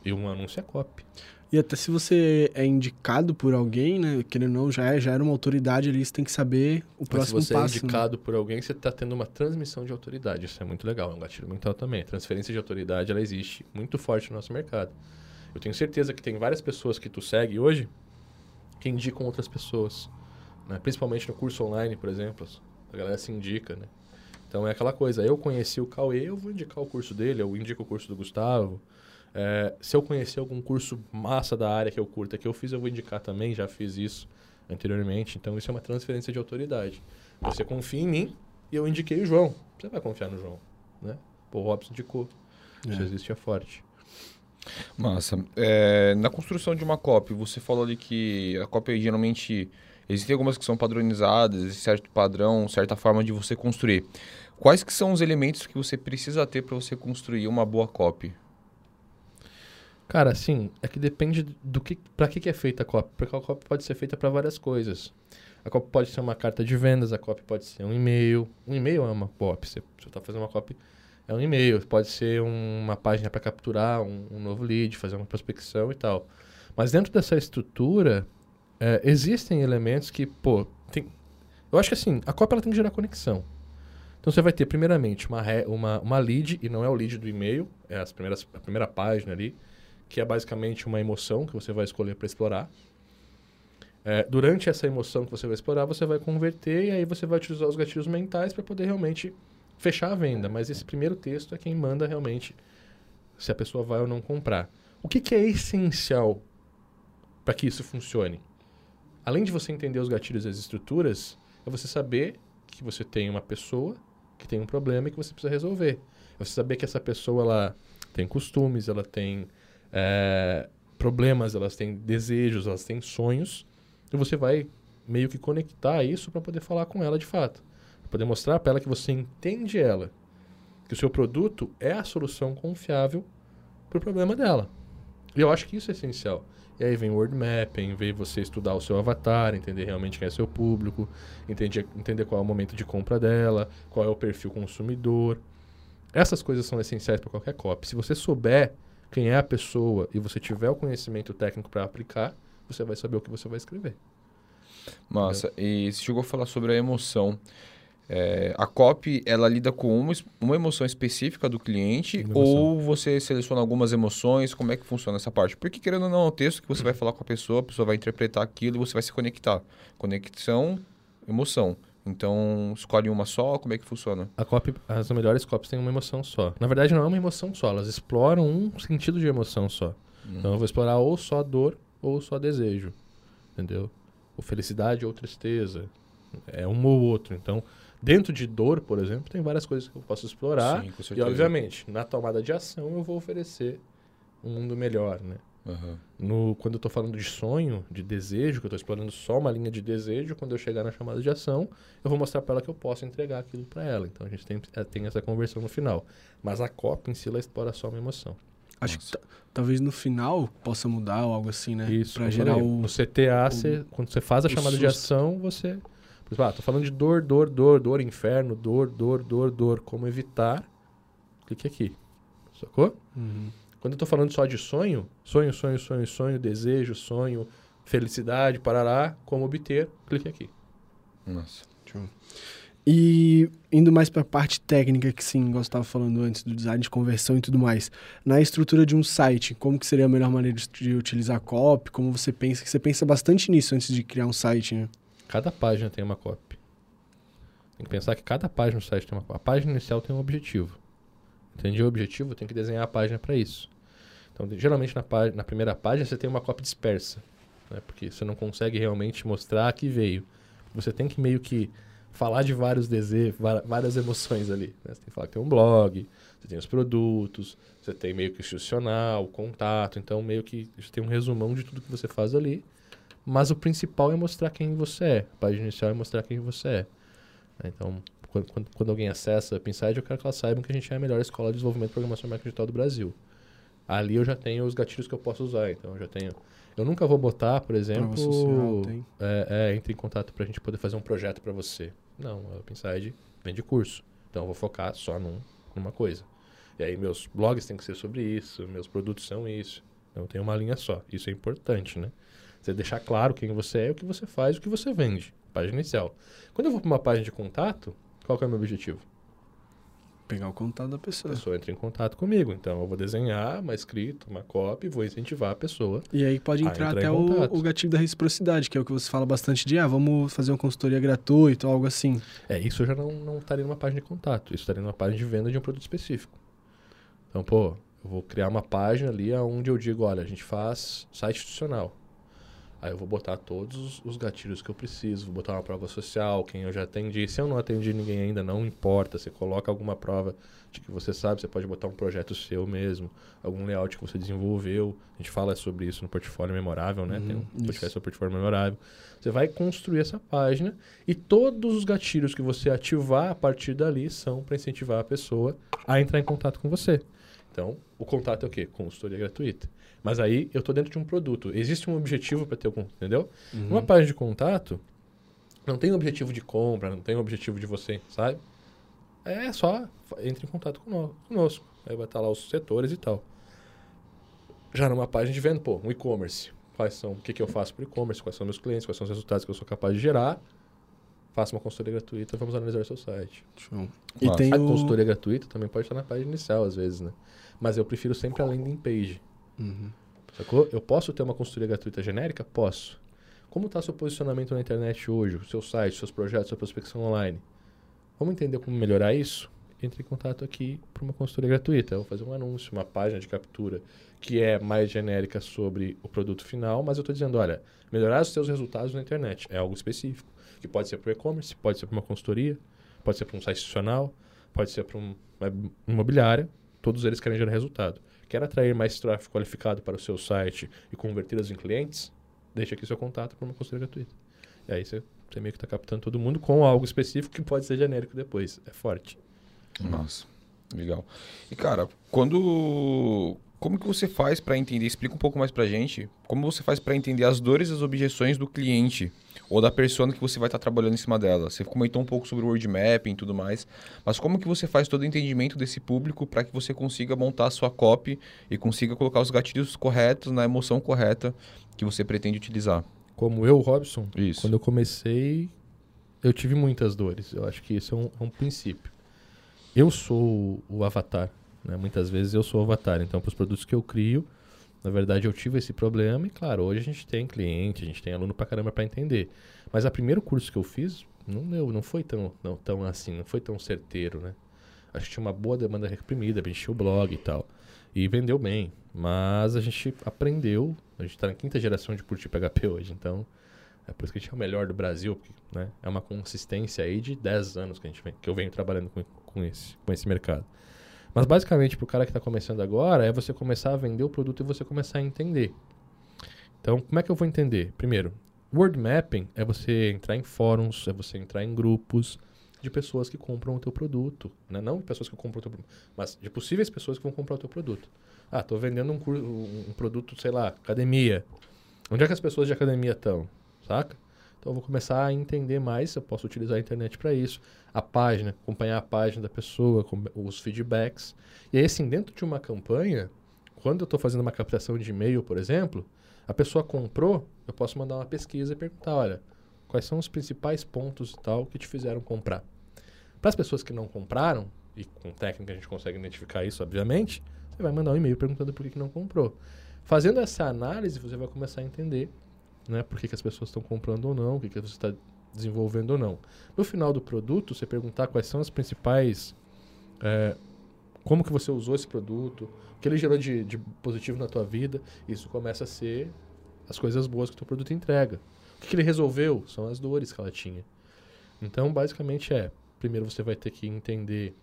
Speaker 1: E um anúncio é copy.
Speaker 3: E até se você é indicado por alguém, né, querendo ou não, já, é, já era uma autoridade ali, você tem que saber o
Speaker 1: Mas se
Speaker 3: próximo
Speaker 1: você
Speaker 3: passo.
Speaker 1: é indicado por alguém, você está tendo uma transmissão de autoridade. Isso é muito legal, é um gatilho mental também. A transferência de autoridade, ela existe muito forte no nosso mercado. Eu tenho certeza que tem várias pessoas que tu segue hoje que indicam outras pessoas. Né? Principalmente no curso online, por exemplo. A galera se indica, né? Então é aquela coisa, eu conheci o Cauê, eu vou indicar o curso dele, eu indico o curso do Gustavo. É, se eu conhecer algum curso massa da área que eu curta que eu fiz, eu vou indicar também, já fiz isso anteriormente. Então isso é uma transferência de autoridade. Você confia em mim e eu indiquei o João. Você vai confiar no João, né? Pô, o Robson indicou. Isso
Speaker 3: É.
Speaker 1: existe é forte.
Speaker 2: Massa. É, na construção de uma copy, você falou ali que a copy geralmente existem algumas que são padronizadas, certo padrão, certa forma de você construir. Quais que são os elementos que você precisa ter para você construir uma boa copy?
Speaker 1: Cara, assim, é que depende do que, para que, que é feita a copy. Porque a copy pode ser feita para várias coisas. A copy pode ser uma carta de vendas, a copy pode ser um e-mail. Um e-mail é uma copy. Você está fazendo uma copy, é um e-mail. Pode ser um- uma página para capturar um, um novo lead, fazer uma prospecção e tal. Mas dentro dessa estrutura, é, existem elementos que, pô, tem... eu acho que assim, a copy ela tem que gerar conexão. Então você vai ter, primeiramente, uma, uma, uma lead, e não é o lead do e-mail, é as primeiras, a primeira página ali, que é basicamente uma emoção que você vai escolher para explorar. É, durante essa emoção que você vai explorar, você vai converter e aí você vai utilizar os gatilhos mentais para poder realmente fechar a venda. Mas esse primeiro texto é quem manda realmente se a pessoa vai ou não comprar. O que, que é essencial para que isso funcione? Além de você entender os gatilhos e as estruturas, é você saber que você tem uma pessoa que tem um problema e que você precisa resolver. É você saber que essa pessoa ela tem costumes, ela tem é, problemas, elas têm desejos, elas têm sonhos e você vai meio que conectar isso para poder falar com ela de fato. Pra poder mostrar para ela que você entende ela. Que o seu produto é a solução confiável para o problema dela. E eu acho que isso é essencial. E aí vem o word mapping, vem você estudar o seu avatar, entender realmente quem é seu público, entender, entender qual é o momento de compra dela, qual é o perfil consumidor. Essas coisas são essenciais para qualquer copy. Se você souber quem é a pessoa e você tiver o conhecimento técnico para aplicar, você vai saber o que você vai escrever.
Speaker 2: Massa. E você chegou a falar sobre a emoção. É, a copy, ela lida com uma, uma emoção específica do cliente
Speaker 1: emoção.
Speaker 2: ou você seleciona algumas emoções? Como é que funciona essa parte? Porque, querendo ou não, é um texto que você vai falar com a pessoa, a pessoa vai interpretar aquilo e você vai se conectar. Conexão, emoção. Então, escolhe uma só, como é que funciona?
Speaker 1: A copy, as melhores copies têm uma emoção só. Na verdade, não é uma emoção só, elas exploram um sentido de emoção só. Então, eu vou explorar ou só dor ou só desejo, entendeu? Ou felicidade ou tristeza. É um ou outro. Então, dentro de dor, por exemplo, tem várias coisas que eu posso explorar.
Speaker 2: Sim, com
Speaker 1: e,
Speaker 2: certeza.
Speaker 1: obviamente, na tomada de ação, eu vou oferecer um mundo melhor, né?
Speaker 2: Aham.
Speaker 1: No, quando eu estou falando de sonho, de desejo, que eu estou explorando só uma linha de desejo, quando eu chegar na chamada de ação, eu vou mostrar para ela que eu posso entregar aquilo para ela. Então a gente tem, eh, tem essa conversão no final. Mas a cópia em si, ela explora só uma emoção.
Speaker 3: Acho que ta- talvez no final possa mudar ou algo assim, né?
Speaker 1: Isso. Eu
Speaker 3: gerar
Speaker 1: falei,
Speaker 3: o.
Speaker 1: No CTA, você- quando você faz a
Speaker 3: o
Speaker 1: chamada de
Speaker 3: susto.
Speaker 1: ação, você... Por exemplo, ah, tô falando de dor, dor, dor, dor, inferno, dor, dor, dor, dor. Como evitar? Clique aqui. Sacou?
Speaker 3: Uhum.
Speaker 1: Quando eu tô falando só de sonho, sonho, sonho, sonho, sonho, desejo, sonho, felicidade, parará, como obter, clique aqui.
Speaker 2: Nossa.
Speaker 3: E indo mais pra parte técnica, que sim, igual estava falando antes, do design de conversão e tudo mais. Na estrutura de um site, como que seria a melhor maneira de- de utilizar copy? Como você pensa? Que você pensa bastante nisso antes de criar um site, né?
Speaker 1: Cada página tem uma copy. Tem que pensar que cada página do site tem uma copy. A página inicial tem um objetivo. Entendi o objetivo? Tem que desenhar a página para isso. Então, geralmente na, na primeira página você tem uma copy dispersa. Né? Porque você não consegue realmente mostrar que veio. Você tem que meio que falar de vários desejos, várias emoções ali. né? Você tem que falar que tem um blog, você tem os produtos, você tem meio que institucional, contato. Então, meio que você tem um resumão de tudo que você faz ali. Mas o principal é mostrar quem você é. A página inicial é mostrar quem você é. Então, quando, quando, alguém acessa a Pinside, eu quero que elas saibam que a gente é a melhor escola de desenvolvimento de programação e marketing digital do Brasil. Ali eu já tenho os gatilhos que eu posso usar. Então, eu já tenho... Eu nunca vou botar, por exemplo...
Speaker 3: Social.
Speaker 1: É, é, entre em contato para a gente poder fazer um projeto para você. Não, a Pinside vende curso. Então, eu vou focar só num, numa coisa. E aí, meus blogs têm que ser sobre isso, meus produtos são isso. Então, eu tenho uma linha só. Isso é importante, né? Você deixar claro quem você é, o que você faz, o que você vende. Página inicial. Quando eu vou para uma página de contato, qual é o meu objetivo?
Speaker 3: Pegar o contato da
Speaker 1: A
Speaker 3: pessoa.
Speaker 1: pessoa entra em contato comigo. Então, eu vou desenhar uma escrita, uma copy, vou incentivar a pessoa.
Speaker 3: E aí pode entrar
Speaker 1: entrar
Speaker 3: até o, o gatilho da reciprocidade, que é o que você fala bastante de, ah, vamos fazer uma consultoria gratuita ou algo assim.
Speaker 1: É, isso já não, não estaria numa página de contato. Isso estaria numa página de venda de um produto específico. Então, pô, eu vou criar uma página ali onde eu digo, olha, a gente faz site institucional. Aí eu vou botar todos os- os gatilhos que eu preciso, vou botar uma prova social, quem eu já atendi. Se eu não atendi ninguém ainda, não importa. Você coloca alguma prova de que você sabe, você pode botar um projeto seu mesmo, algum layout que você desenvolveu. A gente fala sobre isso no portfólio memorável, né? Tem
Speaker 3: Uhum,
Speaker 1: um podcast sobre portfólio memorável. Você vai construir essa página e todos os gatilhos que você ativar a partir dali são para incentivar a pessoa a entrar em contato com você. Então, o contato é o quê? Consultoria gratuita. Mas aí eu estou dentro de um produto. Existe um objetivo para ter o entendeu?
Speaker 3: Uhum.
Speaker 1: Uma página de contato não tem objetivo de compra, não tem objetivo de você, sabe? É só entre em contato cono- conosco. Aí vai estar lá os setores e tal. Já numa página de venda, pô, um e-commerce. Quais são, o que, que eu faço para e-commerce, quais são meus clientes, quais são os resultados que eu sou capaz de gerar. Faça uma consultoria gratuita, vamos analisar o seu site.
Speaker 3: Show. E tem
Speaker 1: A
Speaker 3: o...
Speaker 1: consultoria gratuita também pode estar na página inicial, às vezes, né? Mas eu prefiro sempre a landing page.
Speaker 3: Uhum.
Speaker 1: Sacou? Eu posso ter uma consultoria gratuita genérica? Posso. Como está seu posicionamento na internet hoje? O seu site, seus projetos, sua prospecção online? Vamos entender como melhorar isso? Entre em contato aqui para uma consultoria gratuita. Eu vou fazer um anúncio, uma página de captura que é mais genérica sobre o produto final, mas eu estou dizendo, olha, melhorar os seus resultados na internet é algo específico, que pode ser para o e-commerce, pode ser para uma consultoria, pode ser para um site institucional, pode ser para um, uma imobiliária, todos eles querem gerar resultado. Quer atrair mais tráfego qualificado para o seu site e convertê-los em clientes? Deixa aqui seu contato para uma consultoria gratuita. E aí você, você meio que está captando todo mundo com algo específico que pode ser genérico depois. É forte.
Speaker 2: Nossa, legal. E cara, quando como que você faz para entender? Explica um pouco mais para gente. Como você faz para entender as dores e as objeções do cliente ou da persona que você vai estar tá trabalhando em cima dela? Você comentou um pouco sobre o word mapping e tudo mais, mas como que você faz todo o entendimento desse público para que você consiga montar a sua copy e consiga colocar os gatilhos corretos na emoção correta que você pretende utilizar?
Speaker 1: Como eu, Robson,
Speaker 2: Isso.
Speaker 1: quando eu comecei, eu tive muitas dores. Eu acho que isso é um, é um princípio. Eu sou o avatar né? Muitas vezes eu sou avatar, então para os produtos que eu crio, na verdade eu tive esse problema e claro, hoje a gente tem cliente, a gente tem aluno para caramba para entender. Mas o primeiro curso que eu fiz não deu, não foi tão, não, tão assim, não foi tão certeiro, né? Acho que tinha uma boa demanda reprimida, encheu o blog e tal. E vendeu bem, mas a gente aprendeu, a gente está na quinta geração de curtir PHP hoje, então é por isso que a gente é o melhor do Brasil, porque, né? É uma consistência aí de 10 anos que, a gente vem, que eu venho trabalhando com, com, esse, com esse mercado. Mas basicamente, para o cara que está começando agora, é você começar a vender o produto e você começar a entender. Então, como é que eu vou entender? Primeiro, word mapping é você entrar em fóruns, é você entrar em grupos de pessoas que compram o teu produto. Né? Não de pessoas que compram o teu produto, mas de possíveis pessoas que vão comprar o teu produto. Ah, estou vendendo um, um, produto, sei lá, academia. Onde é que as pessoas de academia estão? Saca? Então eu vou começar a entender mais, eu posso utilizar a internet para isso. A página, acompanhar a página da pessoa, os feedbacks. E aí, assim, dentro de uma campanha, quando eu estou fazendo uma captação de e-mail, por exemplo, a pessoa comprou, eu posso mandar uma pesquisa e perguntar, olha, quais são os principais pontos e tal que te fizeram comprar. Para as pessoas que não compraram, e com técnica a gente consegue identificar isso, obviamente, você vai mandar um e-mail perguntando por que, que não comprou. Fazendo essa análise, você vai começar a entender né? Por que, que as pessoas estão comprando ou não, o que, que você está desenvolvendo ou não. No final do produto, você perguntar quais são as principais... É, como que você usou esse produto, o que ele gerou de, de, positivo na tua vida, isso começa a ser as coisas boas que o teu produto entrega. O que, que ele resolveu? São as dores que ela tinha. Então, basicamente é, primeiro você vai ter que entender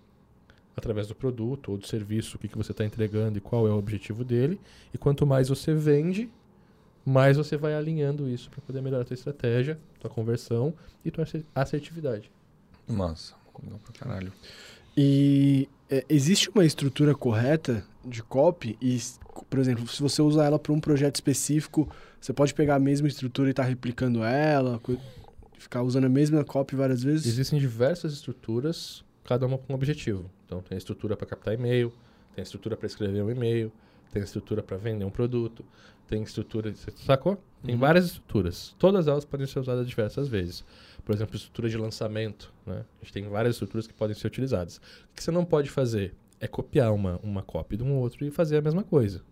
Speaker 1: através do produto ou do serviço o que, que você está entregando e qual é o objetivo dele. E quanto mais você vende, mais você vai alinhando isso para poder melhorar a tua estratégia, tua conversão e tua assertividade.
Speaker 2: Massa, legal pra caralho.
Speaker 3: E é, existe uma estrutura correta de copy e, por exemplo, se você usar ela para um projeto específico, você pode pegar a mesma estrutura e estar tá replicando ela, ficar usando a mesma copy várias vezes?
Speaker 1: Existem diversas estruturas, cada uma com um objetivo. Então, tem a estrutura para captar e-mail, tem a estrutura para escrever um e-mail, tem estrutura para vender um produto, tem estrutura, sacou? Tem uhum. várias estruturas. Todas elas podem ser usadas diversas vezes. Por exemplo, estrutura de lançamento, né? A gente tem várias estruturas que podem ser utilizadas. O que você não pode fazer é copiar uma, uma cópia de um outro e fazer a mesma coisa.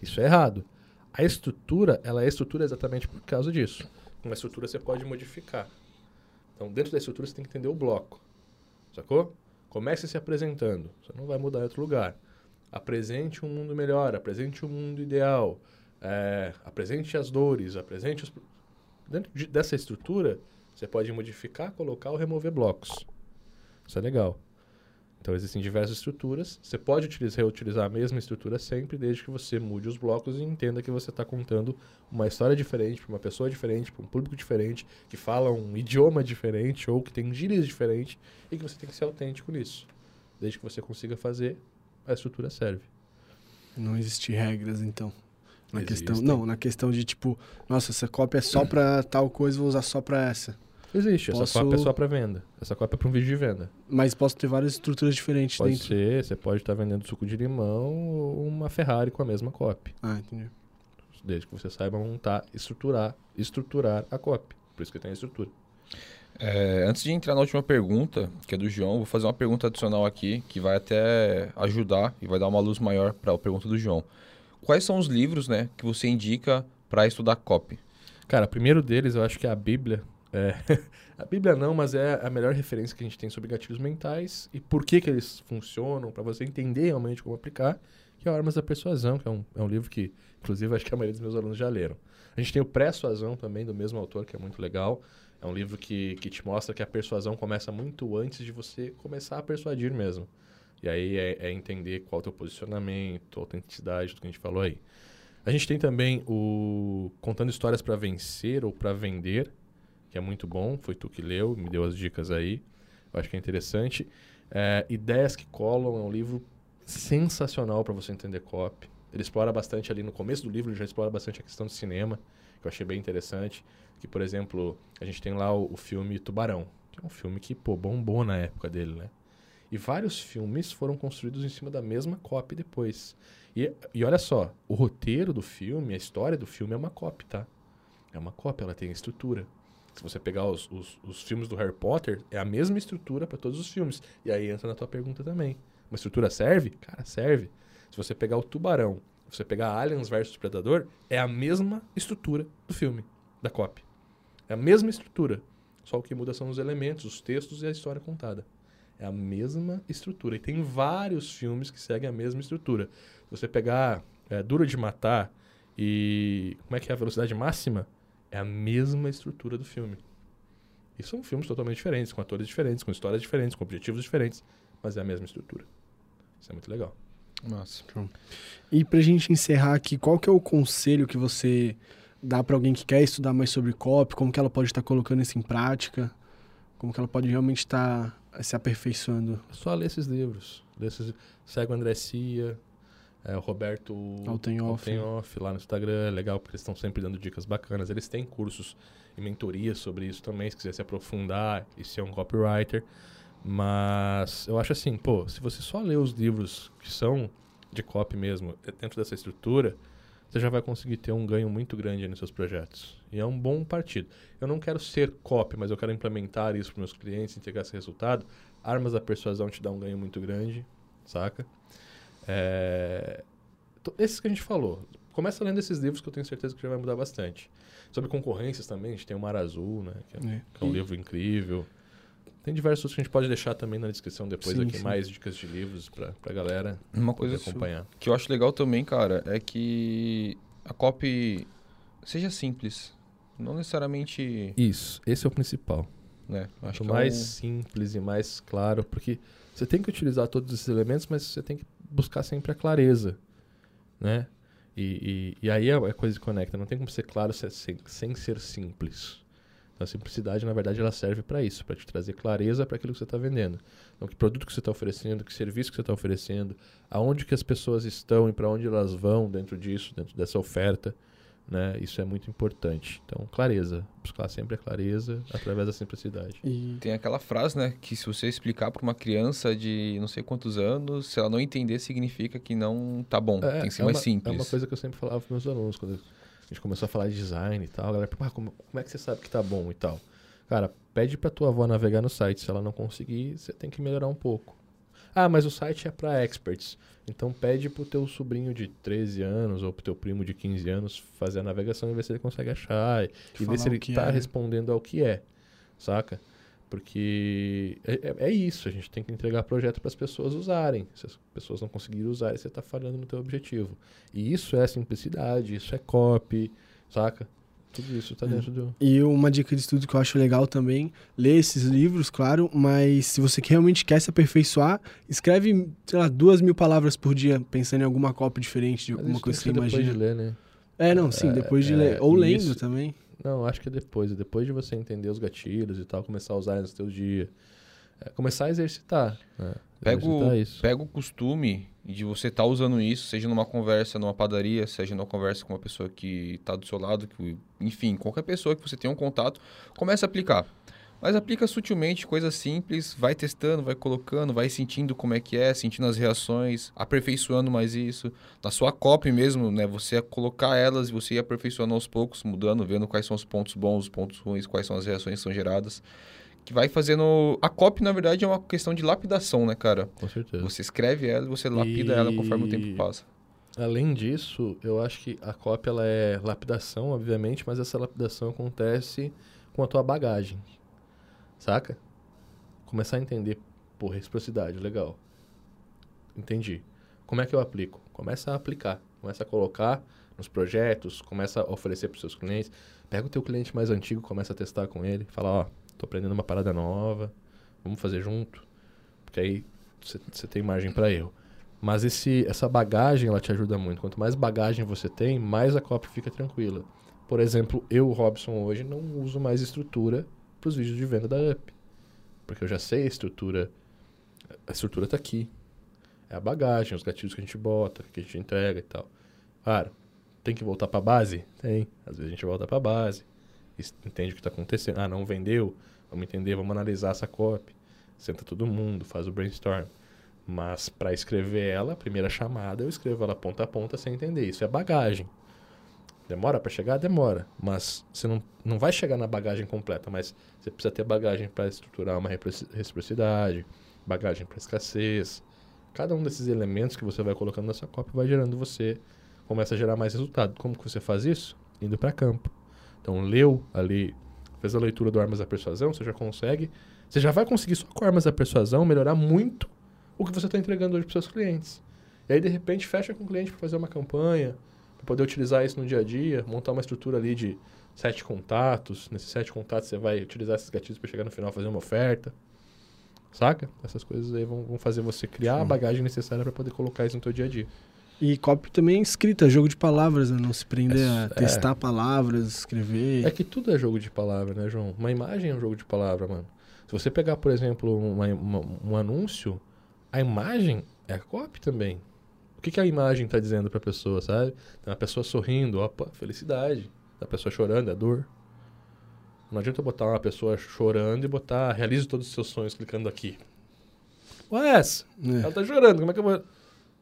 Speaker 1: Isso é errado. A estrutura, ela é estrutura exatamente por causa disso. Uma estrutura você pode modificar. Então, dentro da estrutura você tem que entender o bloco. Sacou? Comece se apresentando. Você não vai mudar em outro lugar. Apresente um mundo melhor, apresente um mundo ideal. É, apresente as dores, apresente os... Dentro de, dessa estrutura, você pode modificar, colocar ou remover blocos. Isso é legal. Então, existem diversas estruturas. Você pode utilizar, reutilizar a mesma estrutura sempre, desde que você mude os blocos e entenda que você está contando uma história diferente para uma pessoa diferente, para um público diferente, que fala um idioma diferente ou que tem gírias diferentes e que você tem que ser autêntico nisso. Desde que você consiga fazer, a estrutura serve.
Speaker 3: Não existe regras, então. Na questão, não, na questão de tipo, nossa, essa cópia é só para tal coisa, vou usar só para essa.
Speaker 1: Existe, posso... essa cópia é só para venda. Essa cópia é para um vídeo de venda.
Speaker 3: Mas posso ter várias estruturas diferentes
Speaker 1: pode
Speaker 3: dentro.
Speaker 1: Pode ser, você pode estar vendendo suco de limão ou uma Ferrari com a mesma cópia.
Speaker 3: Ah, entendi.
Speaker 1: Desde que você saiba montar, estruturar, estruturar a cópia. Por isso que tem a estrutura.
Speaker 2: É, antes de entrar na última pergunta, que é do João, vou fazer uma pergunta adicional aqui que vai até ajudar e vai dar uma luz maior para a pergunta do João. Quais são os livros, né, que você indica para estudar copy?
Speaker 1: Cara, primeiro deles eu acho que é a Bíblia. É, <laughs> a Bíblia não, mas é a melhor referência que a gente tem sobre gatilhos mentais e por que, que eles funcionam, para você entender realmente como aplicar, que é o Armas da Persuasão, que é um, é um livro que, inclusive, acho que a maioria dos meus alunos já leram. A gente tem o Pré-Suasão também, do mesmo autor, que é muito legal. É um livro que, que te mostra que a persuasão começa muito antes de você começar a persuadir mesmo. E aí é, é entender qual é o teu posicionamento, autenticidade, tudo que a gente falou aí. A gente tem também o Contando Histórias para Vencer ou para Vender, que é muito bom. Foi tu que leu, me deu as dicas aí. Eu acho que é interessante. É, Ideias que Colam é um livro sensacional para você entender copy. Ele explora bastante ali no começo do livro, ele já explora bastante a questão do cinema, que eu achei bem interessante. Que, por exemplo, a gente tem lá o, o filme Tubarão, que é um filme que, pô, bombou na época dele, né? E vários filmes foram construídos em cima da mesma copy depois. E, e olha só, o roteiro do filme, a história do filme é uma copy, tá? É uma cópia, ela tem estrutura. Se você pegar os, os, os filmes do Harry Potter, é a mesma estrutura para todos os filmes. E aí entra na tua pergunta também. Uma estrutura serve? Cara, serve. Se você pegar o Tubarão, se você pegar Aliens vs Predador, é a mesma estrutura do filme, da copy. É a mesma estrutura. Só o que muda são os elementos, os textos e a história contada. É a mesma estrutura. E tem vários filmes que seguem a mesma estrutura. Se você pegar é, Duro de Matar e. Como é que é a velocidade máxima? É a mesma estrutura do filme. E são filmes totalmente diferentes, com atores diferentes, com histórias diferentes, com objetivos diferentes, mas é a mesma estrutura. Isso é muito legal.
Speaker 2: Nossa.
Speaker 3: E pra gente encerrar aqui, qual que é o conselho que você dá para alguém que quer estudar mais sobre copy, como que ela pode estar colocando isso em prática, como que ela pode realmente estar se aperfeiçoando?
Speaker 1: Só ler esses livros. Lê esses... Segue o André Cia, é, o Roberto
Speaker 3: Altenhoff.
Speaker 1: Lá no Instagram. É legal porque eles estão sempre dando dicas bacanas. Eles têm cursos e mentorias sobre isso também, se quiser se aprofundar e ser um copywriter. Mas eu acho assim, pô, se você só lê os livros que são de copy mesmo, dentro dessa estrutura, você já vai conseguir ter um ganho muito grande nos seus projetos. E é um bom partido. Eu não quero ser copy, mas eu quero implementar isso para meus clientes, entregar esse resultado. Armas da persuasão te dá um ganho muito grande, saca? É... Esses que a gente falou. Começa lendo esses livros que eu tenho certeza que já vai mudar bastante. Sobre concorrências também, a gente tem o Mar Azul, né? Que é, é. Que é um livro incrível. Tem diversos que a gente pode deixar também na descrição depois sim, aqui, sim. mais dicas de livros pra, pra galera
Speaker 2: Uma coisa acompanhar. que eu acho legal também, cara, é que a copy seja simples. Não necessariamente.
Speaker 1: Isso, esse é o principal.
Speaker 2: Né?
Speaker 1: Acho Quanto mais é um... simples e mais claro, porque você tem que utilizar todos esses elementos, mas você tem que buscar sempre a clareza, né? E, e, e aí é a coisa que conecta. Não tem como ser claro sem, sem ser simples. Então, a simplicidade, na verdade, ela serve para isso, para te trazer clareza para aquilo que você está vendendo. Então, que produto que você está oferecendo, que serviço que você está oferecendo, aonde que as pessoas estão e para onde elas vão dentro disso, dentro dessa oferta. Né? Isso é muito importante. Então, clareza. Buscar sempre a clareza através da simplicidade.
Speaker 2: E tem aquela frase, né? Que se você explicar para uma criança de não sei quantos anos, se ela não entender, significa que não tá bom. É, tem que ser
Speaker 1: é
Speaker 2: mais
Speaker 1: uma,
Speaker 2: simples.
Speaker 1: É uma coisa que eu sempre falava para meus alunos quando a gente começou a falar de design e tal. A galera, ah, como, como é que você sabe que tá bom e tal? Cara, pede pra tua avó navegar no site. Se ela não conseguir, você tem que melhorar um pouco. Ah, mas o site é para experts. Então pede pro teu sobrinho de 13 anos ou pro teu primo de 15 anos fazer a navegação e ver se ele consegue achar. E, e ver se ele tá é. respondendo ao que é. Saca? Porque é, é, é, isso, a gente tem que entregar projeto para as pessoas usarem. Se as pessoas não conseguirem usar, você está falhando no teu objetivo. E isso é simplicidade, isso é copy, saca? Tudo isso está é. dentro do...
Speaker 3: E uma dica de estudo que eu acho legal também, ler esses livros, claro, mas se você realmente quer se aperfeiçoar, escreve, sei lá, duas mil palavras por dia, pensando em alguma cópia diferente de alguma coisa que você imagina.
Speaker 1: depois de ler, né?
Speaker 3: É, não, sim, depois de é, ler. Ou lendo isso, também.
Speaker 1: Não, acho que é depois. Depois de você entender os gatilhos e tal, começar a usar no seu dia. É, começar a exercitar. Né?
Speaker 2: Pega, o, pega o costume de você estar tá usando isso, seja numa conversa numa padaria, seja numa conversa com uma pessoa que está do seu lado, que, enfim, qualquer pessoa que você tenha um contato, comece a aplicar. Mas aplica sutilmente, coisas simples, vai testando, vai colocando, vai sentindo como é que é, sentindo as reações, aperfeiçoando mais isso. Na sua copy mesmo, né? Você colocar elas e você ir aperfeiçoando aos poucos, mudando, vendo quais são os pontos bons, os pontos ruins, quais são as reações que são geradas. Que vai fazendo. A copy, na verdade, é uma questão de lapidação, né, cara?
Speaker 1: Com certeza.
Speaker 2: Você escreve ela e você lapida e... ela conforme o tempo passa.
Speaker 1: Além disso, eu acho que a cópia ela é lapidação, obviamente, mas essa lapidação acontece com a tua bagagem. Saca? Começar a entender, pô, reciprocidade, legal. Entendi. Como é que eu aplico? Começa a aplicar, começa a colocar nos projetos, começa a oferecer para os seus clientes. Pega o teu cliente mais antigo, começa a testar com ele, fala, ó, tô aprendendo uma parada nova, vamos fazer junto, porque aí você tem margem para erro. Mas esse, essa bagagem, ela te ajuda muito. Quanto mais bagagem você tem, mais a copy fica tranquila. Por exemplo, eu, Robson, hoje não uso mais estrutura para os vídeos de venda da UP. Porque eu já sei a estrutura. A estrutura está aqui. É a bagagem, os gatilhos que a gente bota, que a gente entrega e tal. Claro, tem que voltar para a base? Tem. Às vezes a gente volta para a base. Entende o que está acontecendo. Ah, não vendeu? Vamos entender, vamos analisar essa copy. Senta todo mundo, faz o brainstorm. Mas para escrever ela, a primeira chamada, eu escrevo ela ponta a ponta sem entender. Isso é bagagem. Demora para chegar? Demora. Mas você não, não vai chegar na bagagem completa, mas você precisa ter bagagem para estruturar uma reciprocidade, bagagem para escassez. Cada um desses elementos que você vai colocando na sua cópia vai gerando você, começa a gerar mais resultado. Como que você faz isso? Indo para campo. Então, leu ali, fez a leitura do Armas da Persuasão, você já consegue, você já vai conseguir só com Armas da Persuasão melhorar muito o que você está entregando hoje para seus clientes. E aí, de repente, fecha com o cliente para fazer uma campanha, poder utilizar isso no dia a dia, montar uma estrutura ali de sete contatos. Nesses sete contatos, você vai utilizar esses gatilhos para chegar no final fazer uma oferta. Saca? Essas coisas aí vão, vão fazer você criar Sim. a bagagem necessária para poder colocar isso no seu dia a dia.
Speaker 3: E copy também é escrita, jogo de palavras, né? Não se prender é, a testar é. palavras, escrever.
Speaker 1: É que tudo é jogo de palavra, né, João? Uma imagem é um jogo de palavra, mano. Se você pegar, por exemplo, uma, uma, um anúncio, a imagem é a copy também. O que, que a imagem está dizendo para a pessoa, sabe? Tem uma pessoa sorrindo, opa, felicidade. A pessoa chorando, é dor. Não adianta botar uma pessoa chorando e botar realize todos os seus sonhos clicando aqui. Ué, essa? É. Ela tá chorando, como é que eu vou.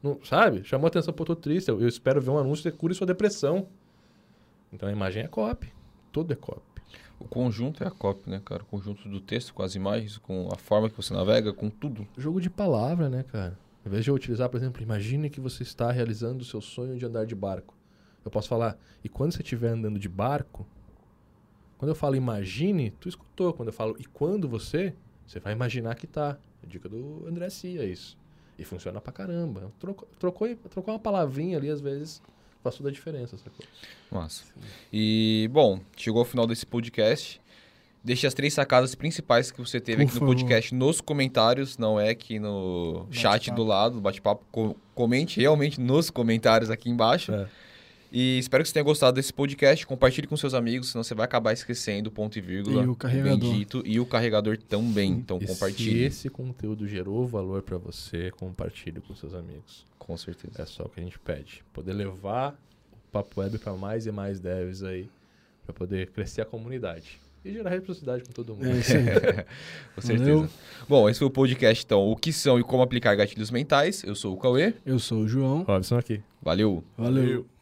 Speaker 1: Não, sabe? Chamou a atenção, pô, tô triste. Eu, eu espero ver um anúncio que cure sua depressão. Então a imagem é copy. Tudo é copy.
Speaker 2: O conjunto é a copy, né, cara? O conjunto do texto com as imagens, com a forma que você navega, com tudo.
Speaker 1: Jogo de palavra, né, cara? Em vez de eu utilizar, por exemplo, imagine que você está realizando o seu sonho de andar de barco. Eu posso falar, e quando você estiver andando de barco, quando eu falo imagine, tu escutou. Quando eu falo e quando você, você vai imaginar que tá. É dica do André Cia, isso. E funciona pra caramba. Trocou, trocou, trocou uma palavrinha ali, às vezes, faz toda a diferença. Sacou?
Speaker 2: Massa. E, bom, chegou ao final desse podcast. Deixe as três sacadas principais que você teve Por aqui no favor. podcast nos comentários, não é aqui no chat do lado, bate-papo. comente realmente nos comentários aqui embaixo. É. E espero que você tenha gostado desse podcast. Compartilhe com seus amigos, senão você vai acabar esquecendo o ponto e vírgula.
Speaker 3: E o carregador.
Speaker 2: Bendito, e o carregador também. Então e compartilhe.
Speaker 1: Se esse conteúdo gerou valor para você, compartilhe com seus amigos.
Speaker 2: Com certeza.
Speaker 1: É só o que a gente pede. Poder levar o Papo Web para mais e mais devs aí, para poder crescer a comunidade. E gerar reciprocidade com todo mundo. É
Speaker 3: isso aí. <laughs>
Speaker 2: com certeza. Valeu. Bom, esse foi o podcast, então. O que são e como aplicar gatilhos mentais. Eu sou o Cauê.
Speaker 3: Eu sou o João.
Speaker 1: Robson aqui.
Speaker 2: Valeu.
Speaker 3: Valeu. Valeu.